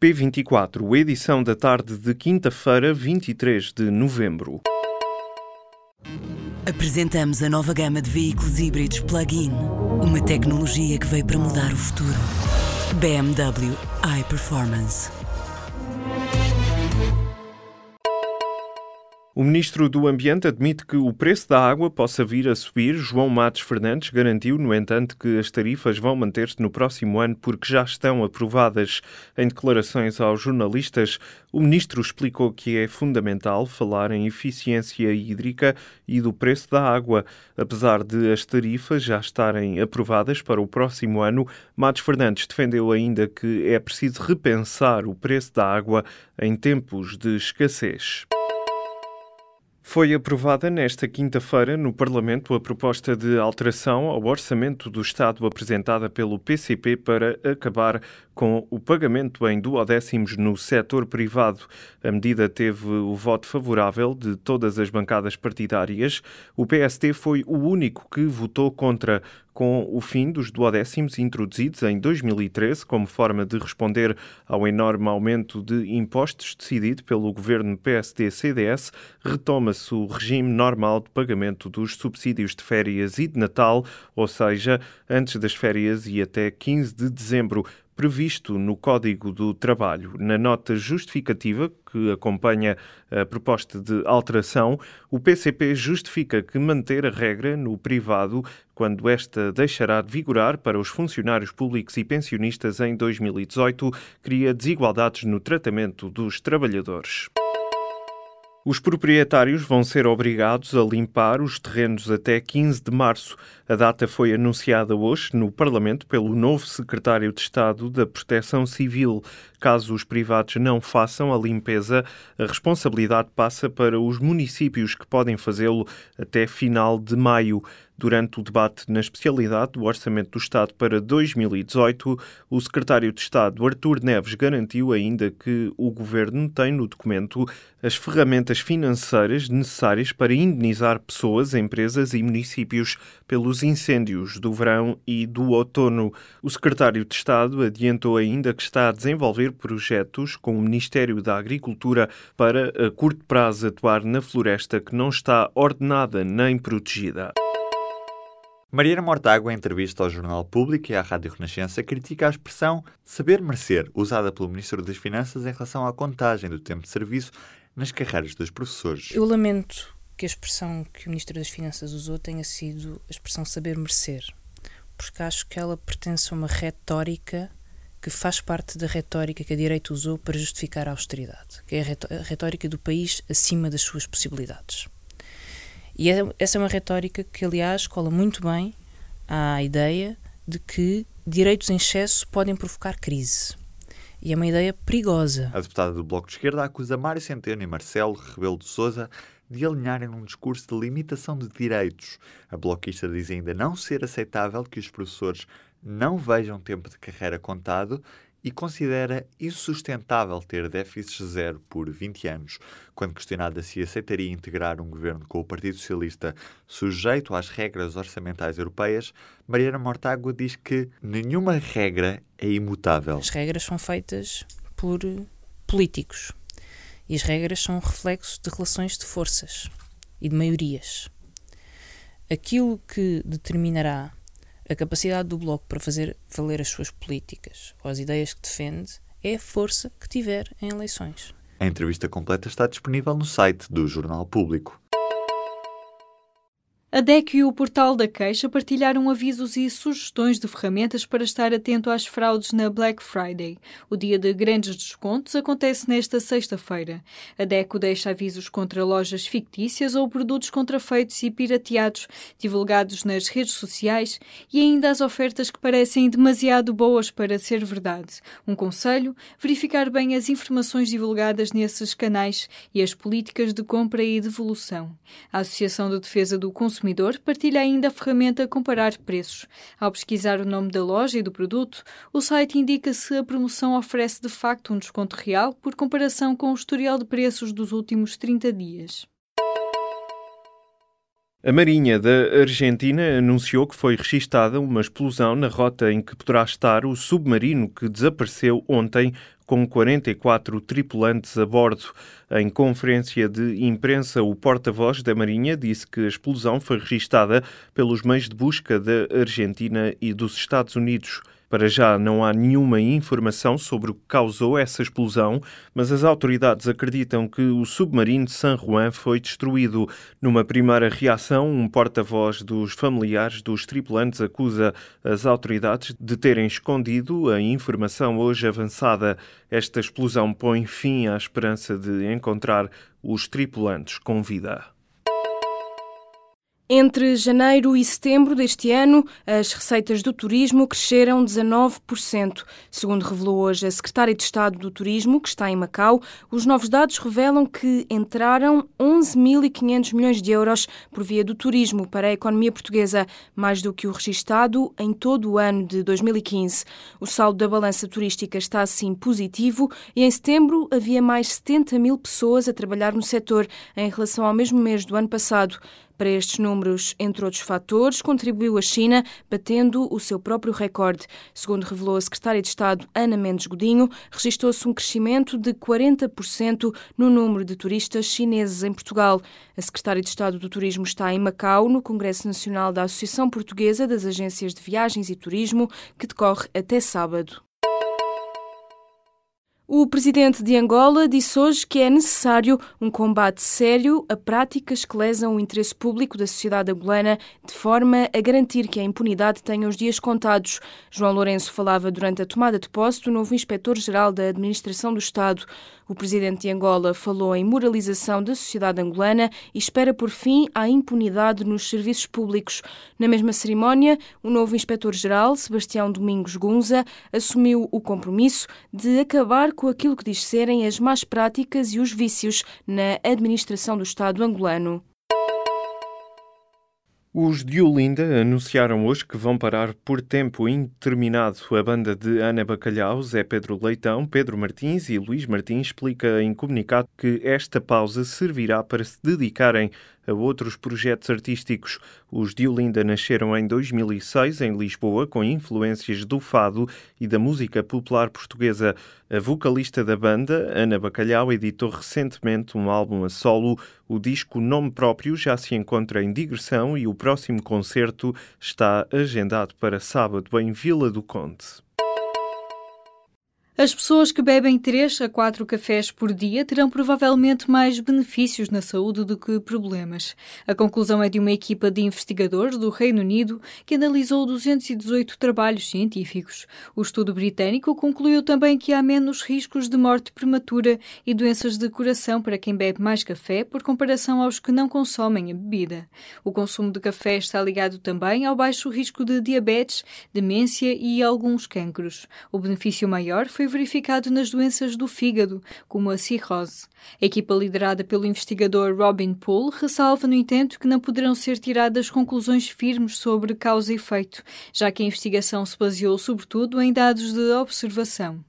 P24, edição da tarde de quinta-feira, 23 de novembro. Apresentamos a nova gama de veículos híbridos plug-in. Uma tecnologia que veio para mudar o futuro. BMW iPerformance. O ministro do Ambiente admite que o preço da água possa vir a subir. João Matos Fernandes garantiu, no entanto, que as tarifas vão manter-se no próximo ano porque já estão aprovadas. Em declarações aos jornalistas, o ministro explicou que é fundamental falar em eficiência hídrica e do preço da água. Apesar de as tarifas já estarem aprovadas para o próximo ano, Matos Fernandes defendeu ainda que é preciso repensar o preço da água em tempos de escassez. Foi aprovada nesta quinta-feira no Parlamento a proposta de alteração ao orçamento do Estado apresentada pelo PCP para acabar com o pagamento em duodécimos no setor privado. A medida teve o voto favorável de todas as bancadas partidárias. O PST foi o único que votou contra com o fim dos duodécimos introduzidos em 2013 como forma de responder ao enorme aumento de impostos decidido pelo governo PSD-CDS, retoma-se o regime normal de pagamento dos subsídios de férias e de Natal, ou seja, antes das férias e até 15 de dezembro previsto no Código do Trabalho. Na nota justificativa que acompanha a proposta de alteração, o PCP justifica que manter a regra no privado quando esta deixará de vigorar para os funcionários públicos e pensionistas em 2018, cria desigualdades no tratamento dos trabalhadores. Os proprietários vão ser obrigados a limpar os terrenos até 15 de março. A data foi anunciada hoje no Parlamento pelo novo secretário de Estado da Proteção Civil. Caso os privados não façam a limpeza, a responsabilidade passa para os municípios que podem fazê-lo até final de maio. Durante o debate na especialidade do Orçamento do Estado para 2018, o secretário de Estado, Artur Neves, garantiu ainda que o governo tem no documento as ferramentas financeiras necessárias para indenizar pessoas, empresas e municípios pelos incêndios do verão e do outono. O secretário de Estado adiantou ainda que está a desenvolver projetos com o Ministério da Agricultura para, a curto prazo, atuar na floresta que não está ordenada nem protegida. Mariana Mortágua, em entrevista ao Jornal Público e à Rádio Renascença, critica a expressão saber merecer, usada pelo Ministro das Finanças em relação à contagem do tempo de serviço nas carreiras dos professores. Eu lamento que a expressão que o Ministro das Finanças usou tenha sido a expressão saber merecer, porque acho que ela pertence a uma retórica que faz parte da retórica que a direita usou para justificar a austeridade, que é a retórica do país acima das suas possibilidades. E é, essa é uma retórica que, aliás, cola muito bem à ideia de que direitos em excesso podem provocar crise. E é uma ideia perigosa. A deputada do Bloco de Esquerda acusa Mário Centeno e Marcelo Rebelo de Sousa de alinharem num discurso de limitação de direitos. A bloquista diz ainda não ser aceitável que os professores não vejam tempo de carreira contado e considera insustentável ter déficits zero por 20 anos. Quando questionada se aceitaria integrar um governo com o Partido Socialista sujeito às regras orçamentais europeias, Mariana Mortágua diz que nenhuma regra é imutável. As regras são feitas por políticos e as regras são um reflexo de relações de forças e de maiorias. Aquilo que determinará a capacidade do Bloco para fazer valer as suas políticas ou as ideias que defende é a força que tiver em eleições. A entrevista completa está disponível no site do Jornal Público. A DEC e o Portal da Queixa partilharam avisos e sugestões de ferramentas para estar atento às fraudes na Black Friday. O dia de grandes descontos acontece nesta sexta-feira. A DECO deixa avisos contra lojas fictícias ou produtos contrafeitos e pirateados, divulgados nas redes sociais, e ainda as ofertas que parecem demasiado boas para ser verdade. Um conselho: verificar bem as informações divulgadas nesses canais e as políticas de compra e devolução. A Associação de Defesa do Consumidor consumidor partilha ainda a ferramenta Comparar Preços. Ao pesquisar o nome da loja e do produto, o site indica se a promoção oferece de facto um desconto real por comparação com o historial de preços dos últimos 30 dias. A Marinha da Argentina anunciou que foi registada uma explosão na rota em que poderá estar o submarino que desapareceu ontem com 44 tripulantes a bordo. Em conferência de imprensa, o porta-voz da Marinha disse que a explosão foi registada pelos meios de busca da Argentina e dos Estados Unidos. Para já não há nenhuma informação sobre o que causou essa explosão, mas as autoridades acreditam que o submarino de San Juan foi destruído. Numa primeira reação, um porta-voz dos familiares dos tripulantes acusa as autoridades de terem escondido a informação hoje avançada. Esta explosão põe fim à esperança de encontrar os tripulantes com vida. Entre janeiro e setembro deste ano, as receitas do turismo cresceram 19%. Segundo revelou hoje a secretária de Estado do Turismo, que está em Macau, os novos dados revelam que entraram 11.500 milhões de euros por via do turismo para a economia portuguesa, mais do que o registado em todo o ano de 2015. O saldo da balança turística está assim positivo e em setembro havia mais 70 mil pessoas a trabalhar no setor em relação ao mesmo mês do ano passado. Para estes números, entre outros fatores, contribuiu a China, batendo o seu próprio recorde. Segundo revelou a secretária de Estado Ana Mendes Godinho, registrou-se um crescimento de 40% no número de turistas chineses em Portugal. A secretária de Estado do Turismo está em Macau, no Congresso Nacional da Associação Portuguesa das Agências de Viagens e Turismo, que decorre até sábado. O presidente de Angola disse hoje que é necessário um combate sério a práticas que lesam o interesse público da sociedade angolana, de forma a garantir que a impunidade tenha os dias contados. João Lourenço falava durante a tomada de posse do novo inspetor-geral da Administração do Estado. O presidente de Angola falou em moralização da sociedade angolana e espera por fim à impunidade nos serviços públicos. Na mesma cerimónia, o novo inspetor-geral, Sebastião Domingos Gunza, assumiu o compromisso de acabar com aquilo que diz serem as más práticas e os vícios na administração do Estado angolano. Os de Olinda anunciaram hoje que vão parar por tempo indeterminado a banda de Ana Bacalhau, Zé Pedro Leitão, Pedro Martins e Luís Martins explica em comunicado que esta pausa servirá para se dedicarem a outros projetos artísticos. Os de Olinda nasceram em 2006 em Lisboa, com influências do fado e da música popular portuguesa. A vocalista da banda, Ana Bacalhau, editou recentemente um álbum a solo. O disco Nome Próprio já se encontra em digressão e o próximo concerto está agendado para sábado em Vila do Conde. As pessoas que bebem 3 a 4 cafés por dia terão provavelmente mais benefícios na saúde do que problemas. A conclusão é de uma equipa de investigadores do Reino Unido que analisou 218 trabalhos científicos. O estudo britânico concluiu também que há menos riscos de morte prematura e doenças de coração para quem bebe mais café por comparação aos que não consomem a bebida. O consumo de café está ligado também ao baixo risco de diabetes, demência e alguns cancros. O benefício maior foi foi verificado nas doenças do fígado, como a cirrose. A equipa liderada pelo investigador Robin Poole ressalva, no entanto, que não poderão ser tiradas conclusões firmes sobre causa e efeito, já que a investigação se baseou sobretudo em dados de observação.